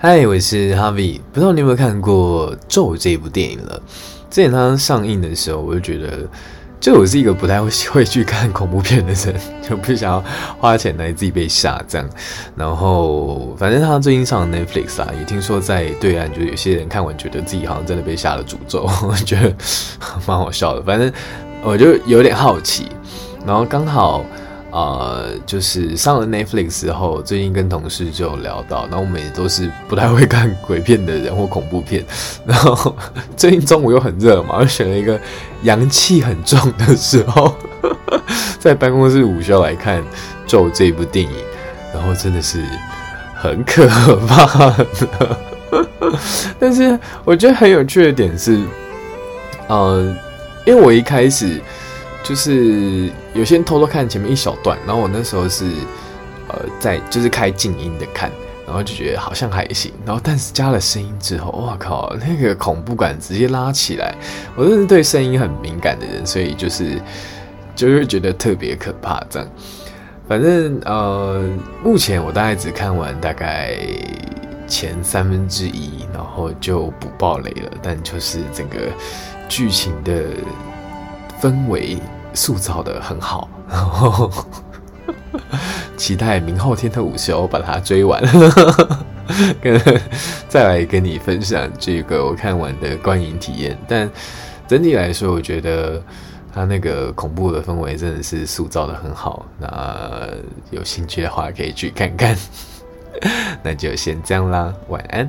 嗨，我是 Harvie，不知道你有没有看过《咒》这部电影了？之前它上映的时候，我就觉得，就我是一个不太会会去看恐怖片的人，就不想要花钱来自己被吓这样。然后，反正他最近上 Netflix 啊，也听说在对岸，就有些人看完觉得自己好像真的被下了诅咒，我觉得蛮好笑的。反正我就有点好奇，然后刚好。呃，就是上了 Netflix 之后，最近跟同事就聊到，然后我们也都是不太会看鬼片的人或恐怖片，然后最近中午又很热嘛，我选了一个阳气很重的时候，在办公室午休来看《咒》这部电影，然后真的是很可怕的。但是我觉得很有趣的点是，呃，因为我一开始。就是有些人偷偷看前面一小段，然后我那时候是呃在就是开静音的看，然后就觉得好像还行，然后但是加了声音之后，哇靠，那个恐怖感直接拉起来。我真是对声音很敏感的人，所以就是就会觉得特别可怕。这样，反正呃目前我大概只看完大概前三分之一，然后就不爆雷了。但就是整个剧情的氛围。塑造的很好，期待明后天的午休把它追完，跟再来跟你分享这个我看完的观影体验。但整体来说，我觉得他那个恐怖的氛围真的是塑造的很好。那有兴趣的话可以去看看。那就先这样啦，晚安。